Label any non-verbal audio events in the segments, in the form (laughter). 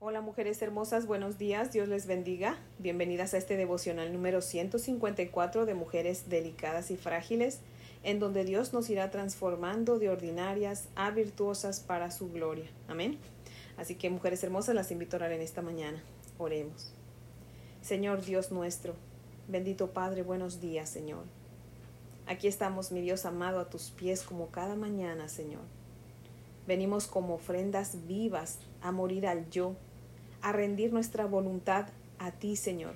Hola mujeres hermosas, buenos días, Dios les bendiga. Bienvenidas a este devocional número 154 de Mujeres Delicadas y Frágiles, en donde Dios nos irá transformando de ordinarias a virtuosas para su gloria. Amén. Así que mujeres hermosas, las invito a orar en esta mañana. Oremos. Señor Dios nuestro, bendito Padre, buenos días, Señor. Aquí estamos, mi Dios amado, a tus pies como cada mañana, Señor. Venimos como ofrendas vivas a morir al yo a rendir nuestra voluntad a ti, Señor,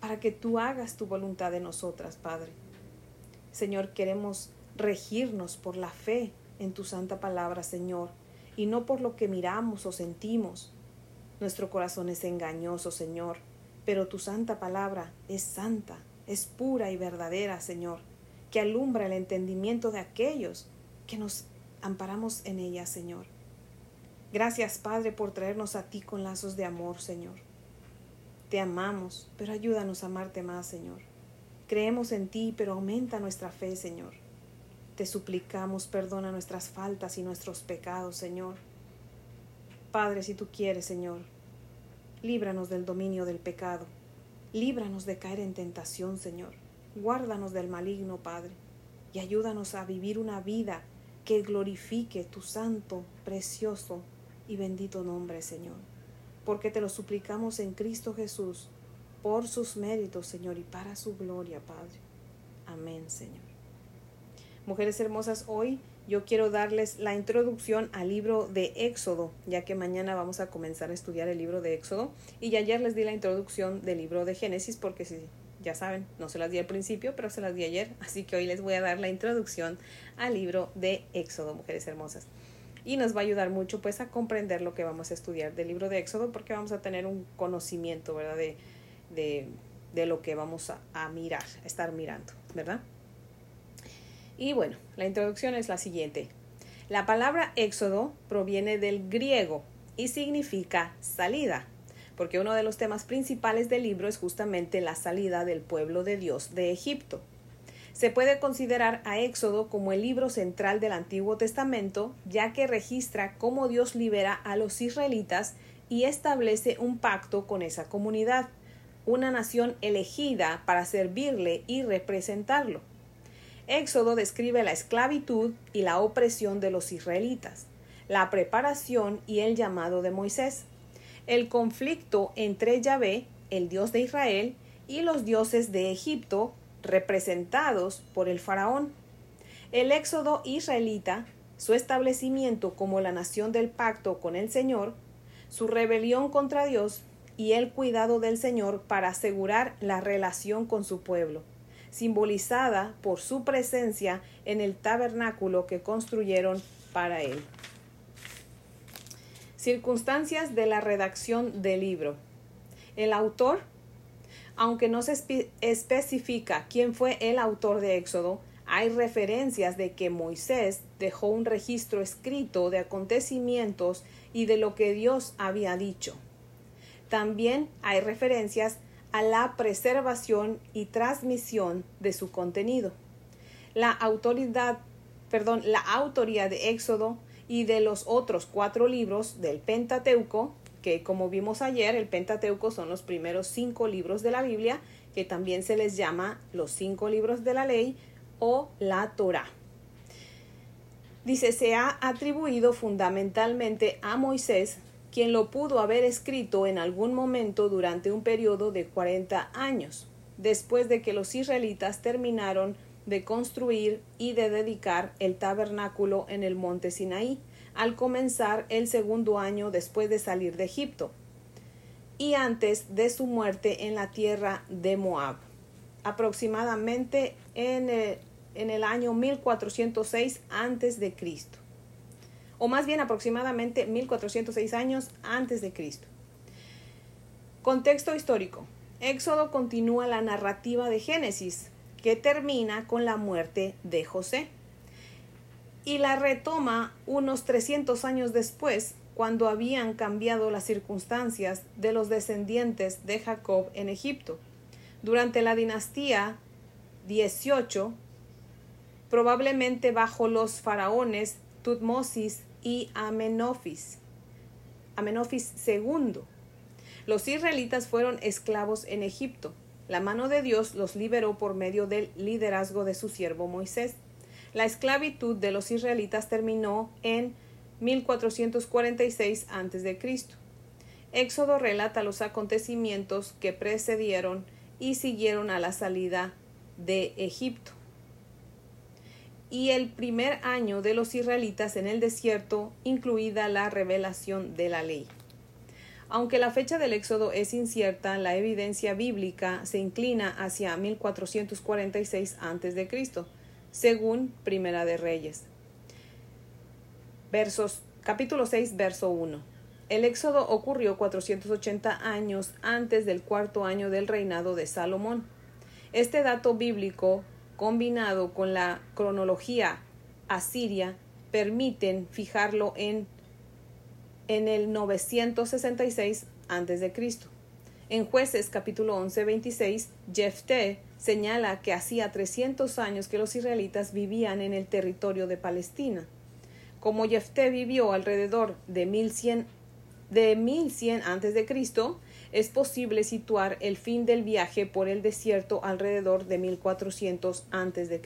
para que tú hagas tu voluntad en nosotras, Padre. Señor, queremos regirnos por la fe en tu santa palabra, Señor, y no por lo que miramos o sentimos. Nuestro corazón es engañoso, Señor, pero tu santa palabra es santa, es pura y verdadera, Señor, que alumbra el entendimiento de aquellos que nos amparamos en ella, Señor. Gracias, Padre, por traernos a ti con lazos de amor, Señor. Te amamos, pero ayúdanos a amarte más, Señor. Creemos en ti, pero aumenta nuestra fe, Señor. Te suplicamos, perdona nuestras faltas y nuestros pecados, Señor. Padre, si tú quieres, Señor, líbranos del dominio del pecado. Líbranos de caer en tentación, Señor. Guárdanos del maligno, Padre, y ayúdanos a vivir una vida que glorifique tu santo, precioso y bendito nombre, Señor, porque te lo suplicamos en Cristo Jesús, por sus méritos, Señor, y para su gloria, Padre. Amén, Señor. Mujeres hermosas, hoy yo quiero darles la introducción al libro de Éxodo, ya que mañana vamos a comenzar a estudiar el libro de Éxodo. Y ayer les di la introducción del libro de Génesis, porque si ya saben, no se las di al principio, pero se las di ayer. (laughs) Así que hoy les voy a dar la introducción al libro de Éxodo, mujeres hermosas y nos va a ayudar mucho pues a comprender lo que vamos a estudiar del libro de Éxodo porque vamos a tener un conocimiento, ¿verdad? De, de, de lo que vamos a, a mirar, a estar mirando, ¿verdad? Y bueno, la introducción es la siguiente. La palabra Éxodo proviene del griego y significa salida, porque uno de los temas principales del libro es justamente la salida del pueblo de Dios de Egipto. Se puede considerar a Éxodo como el libro central del Antiguo Testamento, ya que registra cómo Dios libera a los israelitas y establece un pacto con esa comunidad, una nación elegida para servirle y representarlo. Éxodo describe la esclavitud y la opresión de los israelitas, la preparación y el llamado de Moisés, el conflicto entre Yahvé, el Dios de Israel, y los dioses de Egipto, representados por el faraón. El éxodo israelita, su establecimiento como la nación del pacto con el Señor, su rebelión contra Dios y el cuidado del Señor para asegurar la relación con su pueblo, simbolizada por su presencia en el tabernáculo que construyeron para él. Circunstancias de la redacción del libro. El autor aunque no se especifica quién fue el autor de Éxodo, hay referencias de que Moisés dejó un registro escrito de acontecimientos y de lo que Dios había dicho. También hay referencias a la preservación y transmisión de su contenido. La autoridad, perdón, la autoría de Éxodo y de los otros cuatro libros del Pentateuco que como vimos ayer, el Pentateuco son los primeros cinco libros de la Biblia, que también se les llama los cinco libros de la ley o la Torah. Dice, se ha atribuido fundamentalmente a Moisés, quien lo pudo haber escrito en algún momento durante un periodo de 40 años, después de que los israelitas terminaron de construir y de dedicar el tabernáculo en el monte Sinaí al comenzar el segundo año después de salir de Egipto y antes de su muerte en la tierra de Moab, aproximadamente en el, en el año 1406 antes de Cristo, o más bien aproximadamente 1406 años antes de Cristo. Contexto histórico. Éxodo continúa la narrativa de Génesis, que termina con la muerte de José y la retoma unos 300 años después, cuando habían cambiado las circunstancias de los descendientes de Jacob en Egipto. Durante la dinastía 18, probablemente bajo los faraones Tutmosis y Amenofis. Amenofis II. Los israelitas fueron esclavos en Egipto. La mano de Dios los liberó por medio del liderazgo de su siervo Moisés. La esclavitud de los israelitas terminó en 1446 a.C. Éxodo relata los acontecimientos que precedieron y siguieron a la salida de Egipto. Y el primer año de los israelitas en el desierto, incluida la revelación de la ley. Aunque la fecha del éxodo es incierta, la evidencia bíblica se inclina hacia 1446 a.C., según Primera de Reyes. Versos, capítulo 6, verso 1. El éxodo ocurrió 480 años antes del cuarto año del reinado de Salomón. Este dato bíblico, combinado con la cronología asiria, permiten fijarlo en en el 966 a.C. En Jueces capítulo 11, 26, Jefté señala que hacía 300 años que los israelitas vivían en el territorio de Palestina. Como Jefté vivió alrededor de 1100 de 1100 a.C., es posible situar el fin del viaje por el desierto alrededor de 1400 a.C.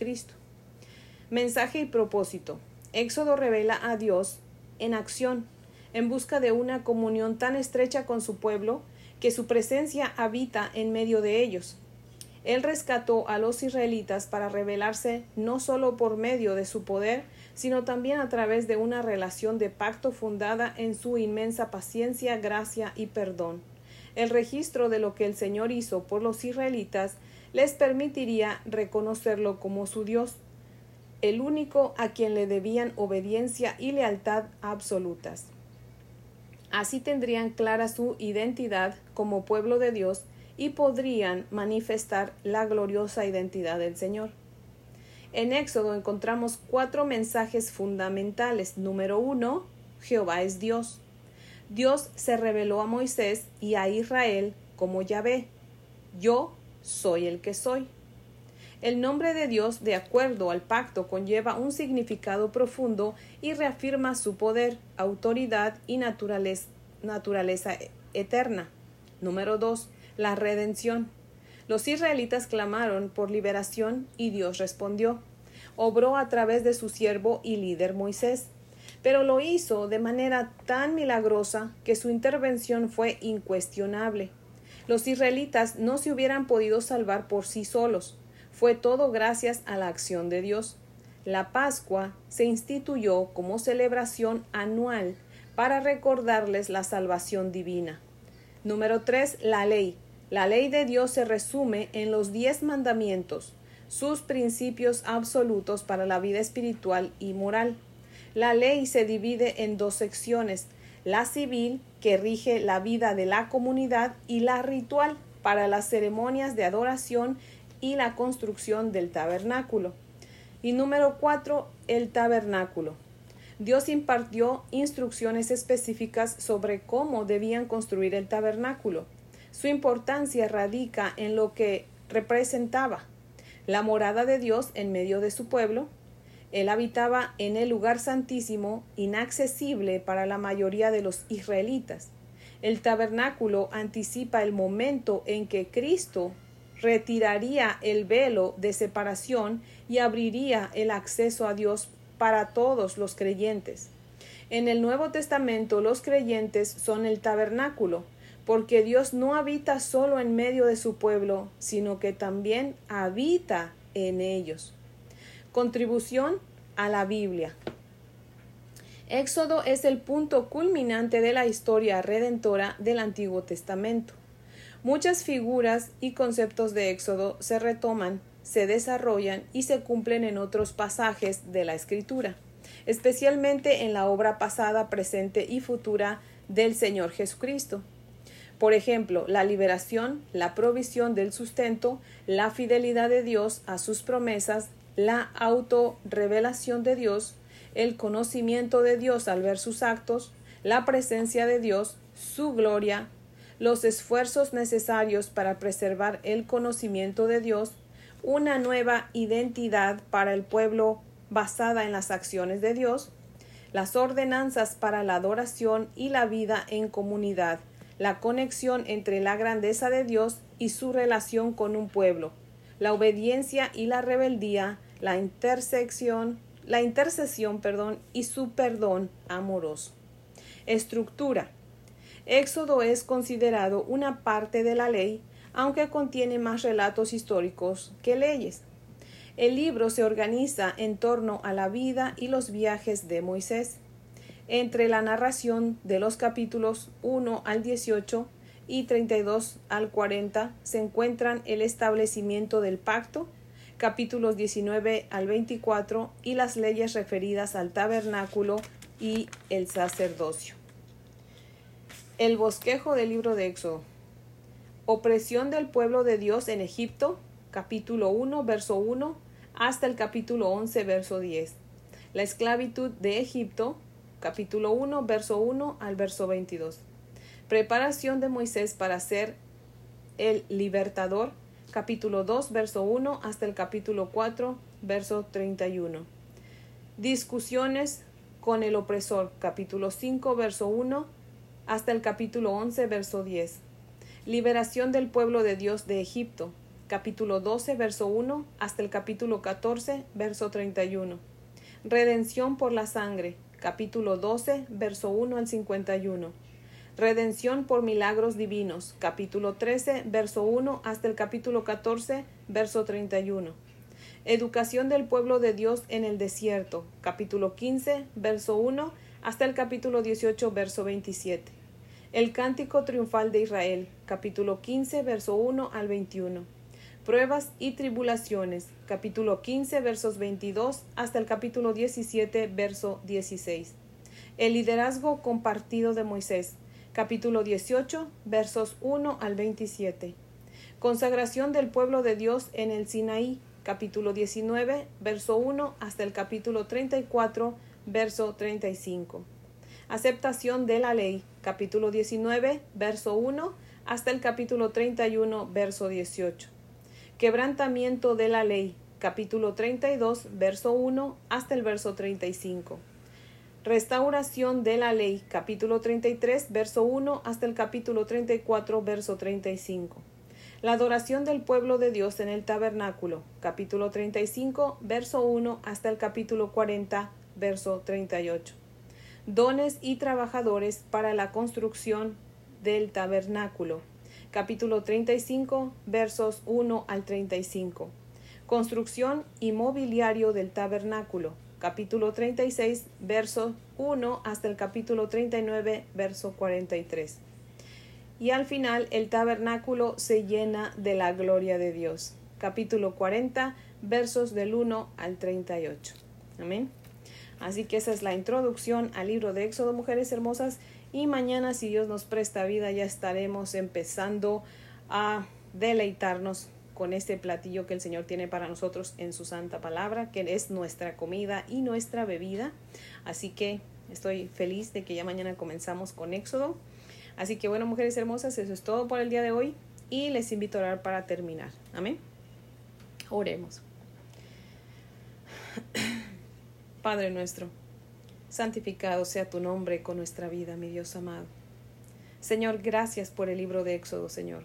Mensaje y propósito. Éxodo revela a Dios en acción en busca de una comunión tan estrecha con su pueblo que su presencia habita en medio de ellos. Él rescató a los israelitas para revelarse no solo por medio de su poder, sino también a través de una relación de pacto fundada en su inmensa paciencia, gracia y perdón. El registro de lo que el Señor hizo por los israelitas les permitiría reconocerlo como su Dios, el único a quien le debían obediencia y lealtad absolutas. Así tendrían clara su identidad como pueblo de Dios y podrían manifestar la gloriosa identidad del Señor. En Éxodo encontramos cuatro mensajes fundamentales. Número uno, Jehová es Dios. Dios se reveló a Moisés y a Israel como Yahvé. Yo soy el que soy. El nombre de Dios, de acuerdo al pacto, conlleva un significado profundo y reafirma su poder, autoridad y naturaleza, eterna. Número 2. La redención. Los israelitas clamaron por liberación y Dios respondió. Obró a través de su siervo y líder Moisés, pero lo hizo de manera tan milagrosa que su intervención fue incuestionable. Los israelitas no se hubieran podido salvar por sí solos. Fue todo gracias a la acción de Dios. La Pascua se instituyó como celebración anual para recordarles la salvación divina. Número 3. La ley. La ley de Dios se resume en los diez mandamientos, sus principios absolutos para la vida espiritual y moral. La ley se divide en dos secciones, la civil, que rige la vida de la comunidad, y la ritual, para las ceremonias de adoración y la construcción del tabernáculo. Y número cuatro, el tabernáculo. Dios impartió instrucciones específicas sobre cómo debían construir el tabernáculo. Su importancia radica en lo que representaba la morada de Dios en medio de su pueblo. Él habitaba en el lugar santísimo, inaccesible para la mayoría de los israelitas. El tabernáculo anticipa el momento en que Cristo retiraría el velo de separación y abriría el acceso a Dios para todos los creyentes. En el Nuevo Testamento los creyentes son el tabernáculo, porque Dios no habita solo en medio de su pueblo, sino que también habita en ellos. Contribución a la Biblia. Éxodo es el punto culminante de la historia redentora del Antiguo Testamento. Muchas figuras y conceptos de Éxodo se retoman, se desarrollan y se cumplen en otros pasajes de la Escritura, especialmente en la obra pasada, presente y futura del Señor Jesucristo. Por ejemplo, la liberación, la provisión del sustento, la fidelidad de Dios a sus promesas, la autorrevelación de Dios, el conocimiento de Dios al ver sus actos, la presencia de Dios, su gloria, los esfuerzos necesarios para preservar el conocimiento de Dios, una nueva identidad para el pueblo basada en las acciones de Dios, las ordenanzas para la adoración y la vida en comunidad, la conexión entre la grandeza de Dios y su relación con un pueblo, la obediencia y la rebeldía, la intersección, la intercesión, perdón, y su perdón amoroso. Estructura. Éxodo es considerado una parte de la ley, aunque contiene más relatos históricos que leyes. El libro se organiza en torno a la vida y los viajes de Moisés. Entre la narración de los capítulos 1 al 18 y 32 al 40 se encuentran el establecimiento del pacto, capítulos 19 al 24 y las leyes referidas al tabernáculo y el sacerdocio. El bosquejo del libro de Éxodo. Opresión del pueblo de Dios en Egipto, capítulo 1, verso 1, hasta el capítulo 11, verso 10. La esclavitud de Egipto, capítulo 1, verso 1 al verso 22. Preparación de Moisés para ser el libertador, capítulo 2, verso 1 hasta el capítulo 4, verso 31. Discusiones con el opresor, capítulo 5, verso 1 hasta el capítulo 11, verso 10. Liberación del pueblo de Dios de Egipto, capítulo 12, verso 1 hasta el capítulo 14, verso 31. Redención por la sangre, capítulo 12, verso 1 al 51 Redención por milagros divinos, capítulo 13, verso 1 hasta el capítulo 14, verso 31. Educación del pueblo de Dios en el desierto, capítulo 15, verso 1 hasta el capítulo 18, verso 27. El cántico triunfal de Israel, capítulo 15, verso 1 al 21. Pruebas y tribulaciones, capítulo 15, versos 22 hasta el capítulo 17, verso 16. El liderazgo compartido de Moisés, capítulo 18, versos 1 al 27. Consagración del pueblo de Dios en el Sinaí, capítulo 19, verso 1 hasta el capítulo 34, verso 35. Aceptación de la ley, capítulo 19, verso 1 hasta el capítulo 31, verso 18. Quebrantamiento de la ley, capítulo 32, verso 1 hasta el verso 35. Restauración de la ley, capítulo 33, verso 1 hasta el capítulo 34, verso 35. La adoración del pueblo de Dios en el tabernáculo, capítulo 35, verso 1 hasta el capítulo 40, verso 38. Dones y trabajadores para la construcción del tabernáculo, capítulo 35, versos 1 al 35. Construcción y mobiliario del tabernáculo, capítulo 36, verso 1 hasta el capítulo 39, verso 43. Y al final el tabernáculo se llena de la gloria de Dios. Capítulo 40, versos del 1 al 38. Amén. Así que esa es la introducción al libro de Éxodo, mujeres hermosas. Y mañana, si Dios nos presta vida, ya estaremos empezando a deleitarnos con este platillo que el Señor tiene para nosotros en su santa palabra, que es nuestra comida y nuestra bebida. Así que estoy feliz de que ya mañana comenzamos con Éxodo. Así que bueno, mujeres hermosas, eso es todo por el día de hoy y les invito a orar para terminar. Amén. Oremos. (clears throat) Padre nuestro, santificado sea tu nombre con nuestra vida, mi Dios amado. Señor, gracias por el libro de Éxodo, Señor.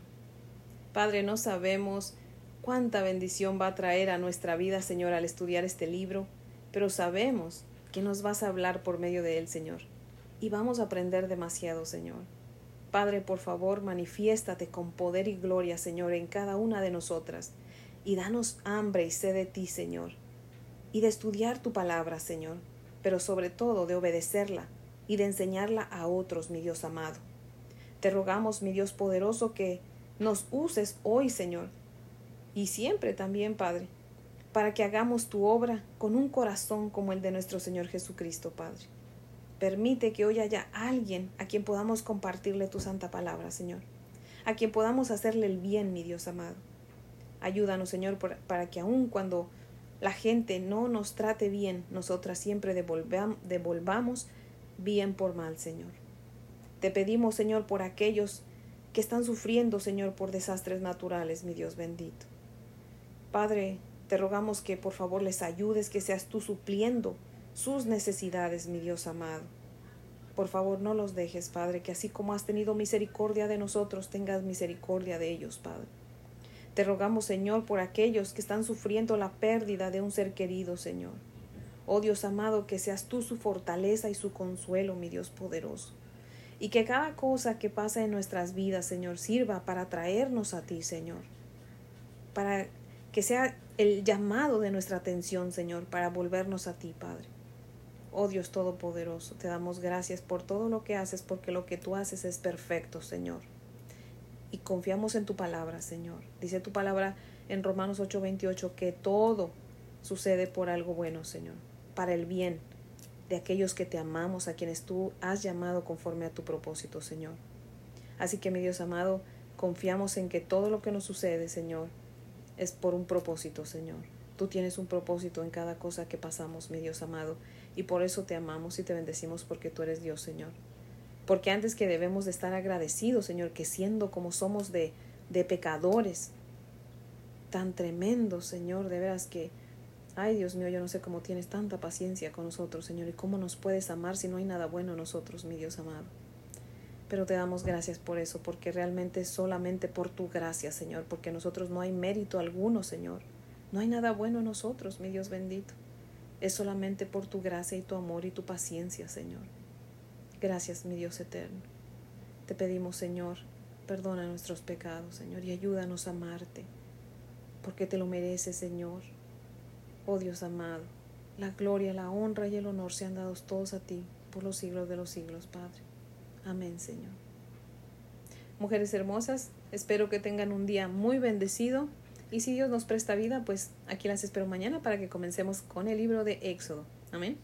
Padre, no sabemos cuánta bendición va a traer a nuestra vida, Señor, al estudiar este libro, pero sabemos que nos vas a hablar por medio de él, Señor, y vamos a aprender demasiado, Señor. Padre, por favor, manifiéstate con poder y gloria, Señor, en cada una de nosotras, y danos hambre y sed de ti, Señor, y de estudiar tu palabra, Señor, pero sobre todo de obedecerla y de enseñarla a otros, mi Dios amado. Te rogamos, mi Dios poderoso, que nos uses hoy, Señor, y siempre también, Padre, para que hagamos tu obra con un corazón como el de nuestro Señor Jesucristo, Padre. Permite que hoy haya alguien a quien podamos compartirle tu santa palabra, Señor, a quien podamos hacerle el bien, mi Dios amado. Ayúdanos, Señor, para que aun cuando la gente no nos trate bien, nosotras siempre devolvamos bien por mal, Señor. Te pedimos, Señor, por aquellos que están sufriendo, Señor, por desastres naturales, mi Dios bendito. Padre, te rogamos que por favor les ayudes, que seas tú supliendo sus necesidades, mi Dios amado. Por favor, no los dejes, Padre, que así como has tenido misericordia de nosotros, tengas misericordia de ellos, Padre. Te rogamos, Señor, por aquellos que están sufriendo la pérdida de un ser querido, Señor. Oh Dios amado, que seas tú su fortaleza y su consuelo, mi Dios poderoso. Y que cada cosa que pasa en nuestras vidas, Señor, sirva para traernos a ti, Señor. Para que sea el llamado de nuestra atención, Señor, para volvernos a ti, Padre. Oh Dios Todopoderoso, te damos gracias por todo lo que haces, porque lo que tú haces es perfecto, Señor. Y confiamos en tu palabra, Señor. Dice tu palabra en Romanos 8:28 que todo sucede por algo bueno, Señor, para el bien de aquellos que te amamos, a quienes tú has llamado conforme a tu propósito, Señor. Así que, mi Dios amado, confiamos en que todo lo que nos sucede, Señor, es por un propósito, Señor. Tú tienes un propósito en cada cosa que pasamos, mi Dios amado, y por eso te amamos y te bendecimos porque tú eres Dios, Señor. Porque antes que debemos de estar agradecidos, Señor, que siendo como somos de, de pecadores, tan tremendos, Señor, de veras que, ay Dios mío, yo no sé cómo tienes tanta paciencia con nosotros, Señor, y cómo nos puedes amar si no hay nada bueno en nosotros, mi Dios amado. Pero te damos gracias por eso, porque realmente es solamente por tu gracia, Señor, porque nosotros no hay mérito alguno, Señor. No hay nada bueno en nosotros, mi Dios bendito. Es solamente por tu gracia y tu amor y tu paciencia, Señor. Gracias, mi Dios eterno. Te pedimos, Señor, perdona nuestros pecados, Señor, y ayúdanos a amarte, porque te lo mereces, Señor. Oh Dios amado, la gloria, la honra y el honor sean dados todos a ti por los siglos de los siglos, Padre. Amén, Señor. Mujeres hermosas, espero que tengan un día muy bendecido y si Dios nos presta vida, pues aquí las espero mañana para que comencemos con el libro de Éxodo. Amén.